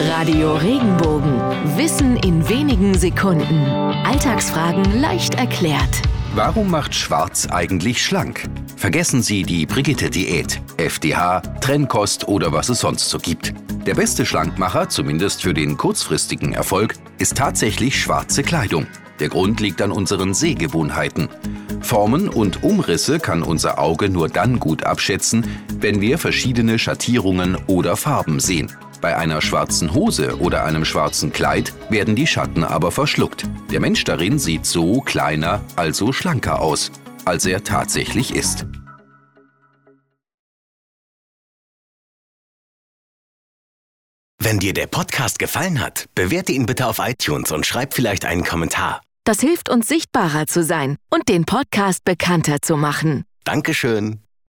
Radio Regenbogen. Wissen in wenigen Sekunden. Alltagsfragen leicht erklärt. Warum macht Schwarz eigentlich schlank? Vergessen Sie die Brigitte-Diät, FDH, Trennkost oder was es sonst so gibt. Der beste Schlankmacher, zumindest für den kurzfristigen Erfolg, ist tatsächlich schwarze Kleidung. Der Grund liegt an unseren Sehgewohnheiten. Formen und Umrisse kann unser Auge nur dann gut abschätzen, wenn wir verschiedene Schattierungen oder Farben sehen. Bei einer schwarzen Hose oder einem schwarzen Kleid werden die Schatten aber verschluckt. Der Mensch darin sieht so kleiner, also schlanker aus, als er tatsächlich ist. Wenn dir der Podcast gefallen hat, bewerte ihn bitte auf iTunes und schreib vielleicht einen Kommentar. Das hilft uns sichtbarer zu sein und den Podcast bekannter zu machen. Dankeschön.